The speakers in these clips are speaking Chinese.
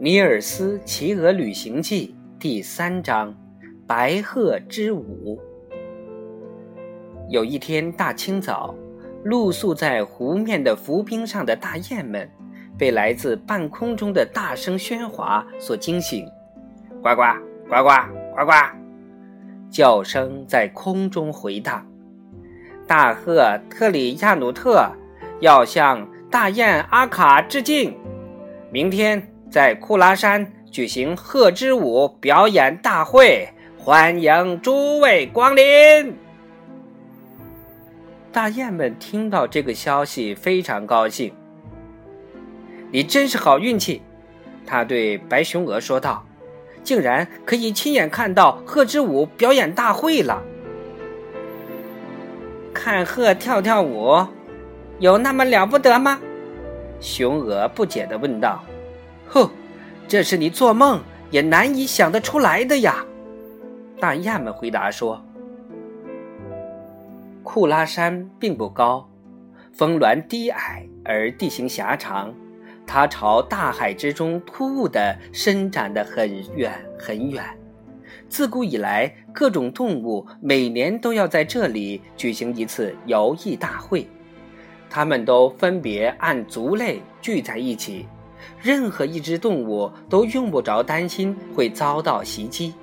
尼尔斯骑鹅旅行记第三章：白鹤之舞。有一天大清早，露宿在湖面的浮冰上的大雁们，被来自半空中的大声喧哗所惊醒。呱呱呱呱呱呱，叫声在空中回荡。大鹤特里亚努特要向大雁阿卡致敬。明天。在库拉山举行鹤之舞表演大会，欢迎诸位光临。大雁们听到这个消息非常高兴。你真是好运气，他对白熊鹅说道：“竟然可以亲眼看到鹤之舞表演大会了。看鹤跳跳舞，有那么了不得吗？”雄鹅不解地问道。哼，这是你做梦也难以想得出来的呀！大雁们回答说：“库拉山并不高，峰峦低矮而地形狭长，它朝大海之中突兀的伸展得很远很远。自古以来，各种动物每年都要在这里举行一次游艺大会，它们都分别按族类聚在一起。”任何一只动物都用不着担心会遭到袭击。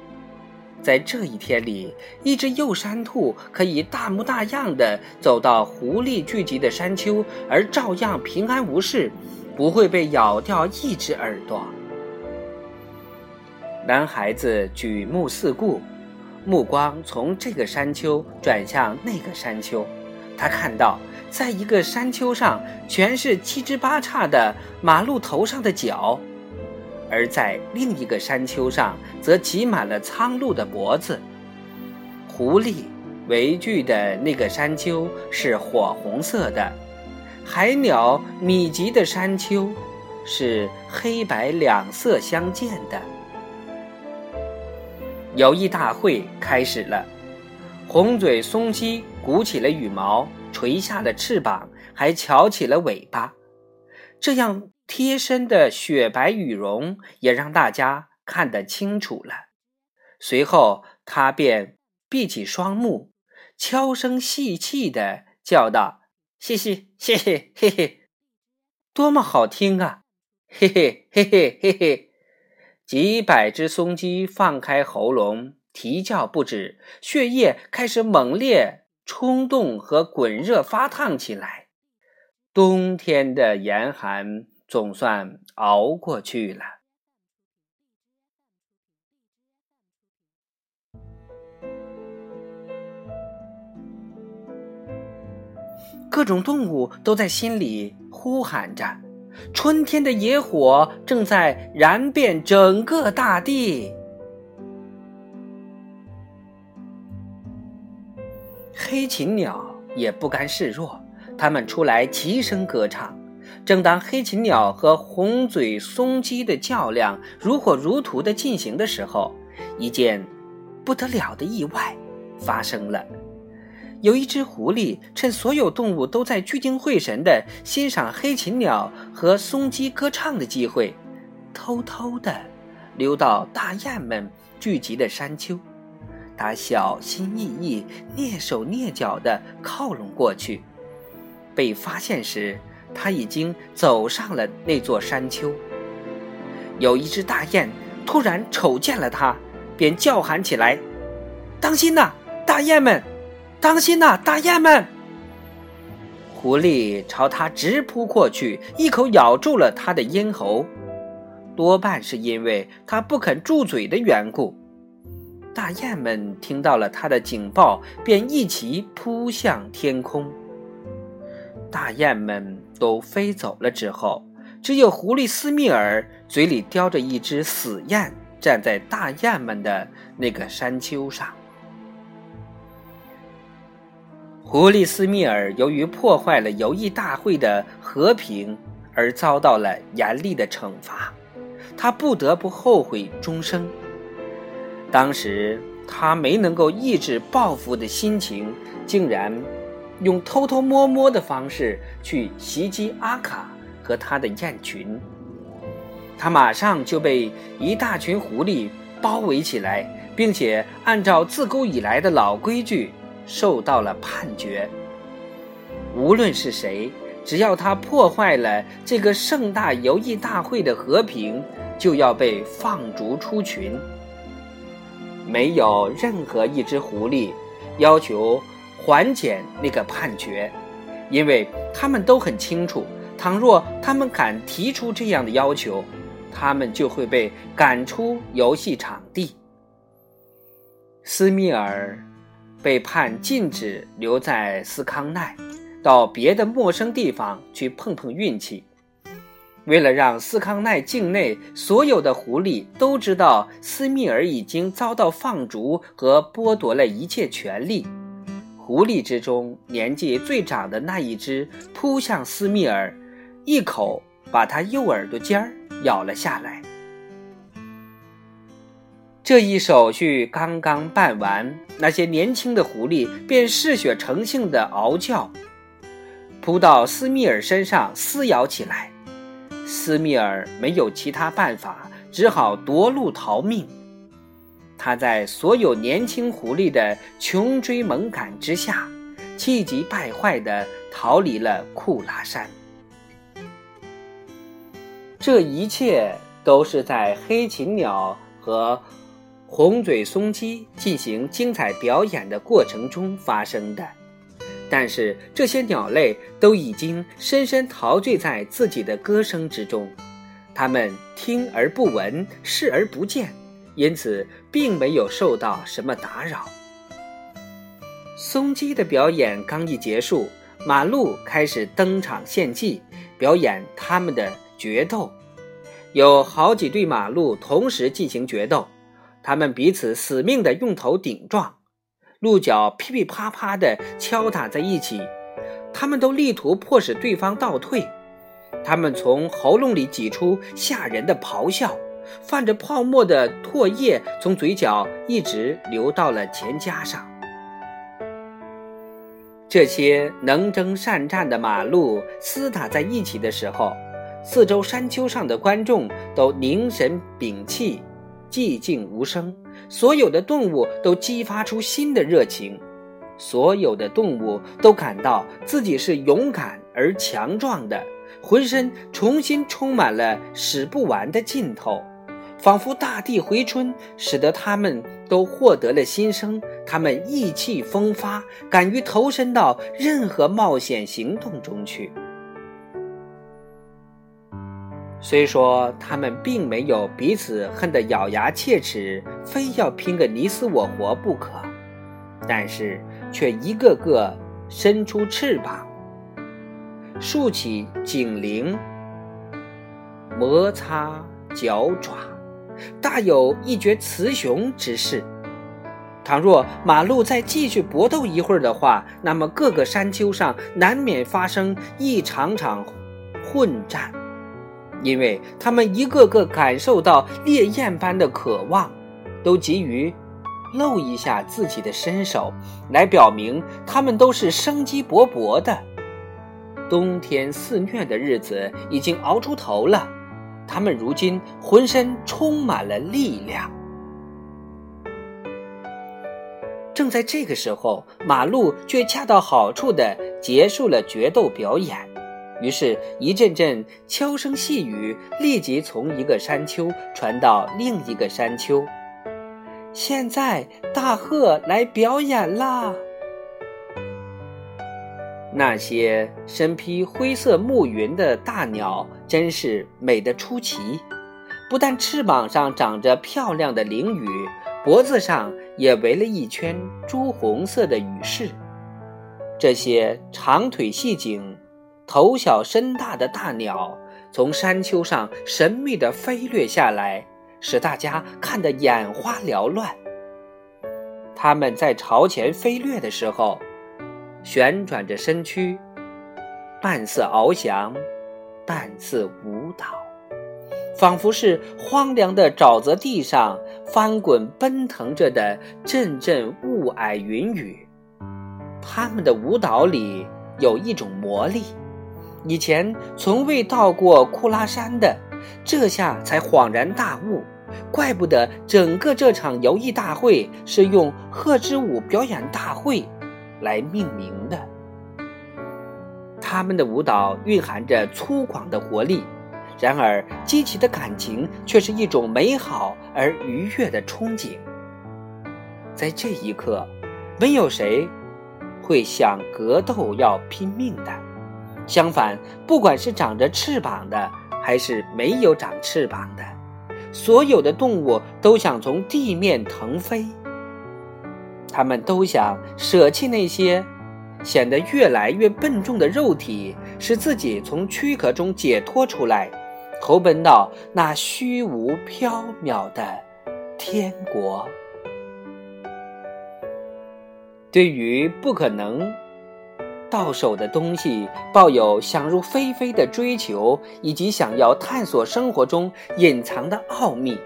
在这一天里，一只幼山兔可以大模大样的走到狐狸聚集的山丘，而照样平安无事，不会被咬掉一只耳朵。男孩子举目四顾，目光从这个山丘转向那个山丘，他看到。在一个山丘上，全是七枝八叉的马路头上的角；而在另一个山丘上，则挤满了苍鹭的脖子。狐狸围聚的那个山丘是火红色的，海鸟密集的山丘是黑白两色相间的。游艺大会开始了，红嘴松鸡鼓起了羽毛。垂下了翅膀，还翘起了尾巴，这样贴身的雪白羽绒也让大家看得清楚了。随后，他便闭起双目，悄声细气地叫道：“嘻嘻，嘻嘻，嘿嘿，多么好听啊！嘿嘿，嘿嘿，嘿嘿。”几百只松鸡放开喉咙啼叫不止，血液开始猛烈。冲动和滚热发烫起来，冬天的严寒总算熬过去了。各种动物都在心里呼喊着：春天的野火正在燃遍整个大地。黑禽鸟也不甘示弱，它们出来齐声歌唱。正当黑禽鸟和红嘴松鸡的较量如火如荼地进行的时候，一件不得了的意外发生了。有一只狐狸趁所有动物都在聚精会神地欣赏黑禽鸟和松鸡歌唱的机会，偷偷地溜到大雁们聚集的山丘。他小心翼翼、蹑手蹑脚地靠拢过去。被发现时，他已经走上了那座山丘。有一只大雁突然瞅见了他，便叫喊起来：“当心呐，大雁们！当心呐，大雁们！”狐狸朝他直扑过去，一口咬住了他的咽喉，多半是因为他不肯住嘴的缘故。大雁们听到了他的警报，便一起扑向天空。大雁们都飞走了之后，只有狐狸斯密尔嘴里叼着一只死雁，站在大雁们的那个山丘上。狐狸斯密尔由于破坏了游艺大会的和平，而遭到了严厉的惩罚，他不得不后悔终生。当时他没能够抑制报复的心情，竟然用偷偷摸摸的方式去袭击阿卡和他的雁群。他马上就被一大群狐狸包围起来，并且按照自古以来的老规矩受到了判决。无论是谁，只要他破坏了这个盛大游艺大会的和平，就要被放逐出群。没有任何一只狐狸要求缓解那个判决，因为他们都很清楚，倘若他们敢提出这样的要求。他们就会被赶出游戏场地。斯密尔被判禁止留在斯康奈，到别的陌生地方去碰碰运气。为了让斯康奈境内所有的狐狸都知道斯密尔已经遭到放逐和剥夺了一切权利，狐狸之中年纪最长的那一只扑向斯密尔，一口把他右耳朵尖儿。咬了下来。这一手续刚刚办完，那些年轻的狐狸便嗜血成性的嗷叫，扑到斯密尔身上撕咬起来。斯密尔没有其他办法，只好夺路逃命。他在所有年轻狐狸的穷追猛赶之下，气急败坏地逃离了库拉山。这一切都是在黑禽鸟和红嘴松鸡进行精彩表演的过程中发生的，但是这些鸟类都已经深深陶醉在自己的歌声之中，它们听而不闻，视而不见，因此并没有受到什么打扰。松鸡的表演刚一结束，马路开始登场献技，表演他们的。决斗，有好几对马鹿同时进行决斗，它们彼此死命的用头顶撞，鹿角噼噼啪啪的敲打在一起，他们都力图迫使对方倒退。他们从喉咙里挤出吓人的咆哮，泛着泡沫的唾液从嘴角一直流到了前颊上。这些能征善战的马鹿厮打在一起的时候。四周山丘上的观众都凝神屏气，寂静无声。所有的动物都激发出新的热情，所有的动物都感到自己是勇敢而强壮的，浑身重新充满了使不完的劲头，仿佛大地回春，使得他们都获得了新生。他们意气风发，敢于投身到任何冒险行动中去。虽说他们并没有彼此恨得咬牙切齿，非要拼个你死我活不可，但是却一个个伸出翅膀，竖起颈铃，摩擦脚爪，大有一决雌雄之势。倘若马路再继续搏斗一会儿的话，那么各个山丘上难免发生一场场混战。因为他们一个个感受到烈焰般的渴望，都急于露一下自己的身手，来表明他们都是生机勃勃的。冬天肆虐的日子已经熬出头了，他们如今浑身充满了力量。正在这个时候，马路却恰到好处的结束了决斗表演。于是，一阵阵悄声细语立即从一个山丘传到另一个山丘。现在，大鹤来表演啦！那些身披灰色暮云的大鸟真是美得出奇，不但翅膀上长着漂亮的翎羽，脖子上也围了一圈朱红色的羽饰。这些长腿细颈。头小身大的大鸟从山丘上神秘地飞掠下来，使大家看得眼花缭乱。它们在朝前飞掠的时候，旋转着身躯，半似翱翔，半似舞蹈，仿佛是荒凉的沼泽地上翻滚奔腾着的阵阵雾霭云雨。它们的舞蹈里有一种魔力。以前从未到过库拉山的，这下才恍然大悟，怪不得整个这场游艺大会是用“贺之武表演大会”来命名的。他们的舞蹈蕴含着粗犷的活力，然而激起的感情却是一种美好而愉悦的憧憬。在这一刻，没有谁会想格斗要拼命的。相反，不管是长着翅膀的，还是没有长翅膀的，所有的动物都想从地面腾飞。他们都想舍弃那些显得越来越笨重的肉体，使自己从躯壳中解脱出来，投奔到那虚无缥缈的天国。对于不可能。到手的东西，抱有想入非非的追求，以及想要探索生活中隐藏的奥秘。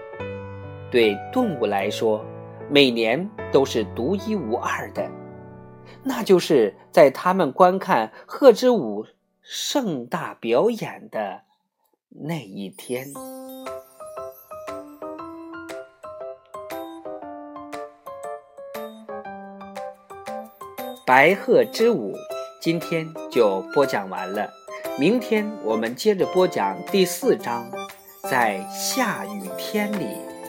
对动物来说，每年都是独一无二的，那就是在他们观看鹤之舞盛大表演的那一天。白鹤之舞。今天就播讲完了，明天我们接着播讲第四章，在下雨天里。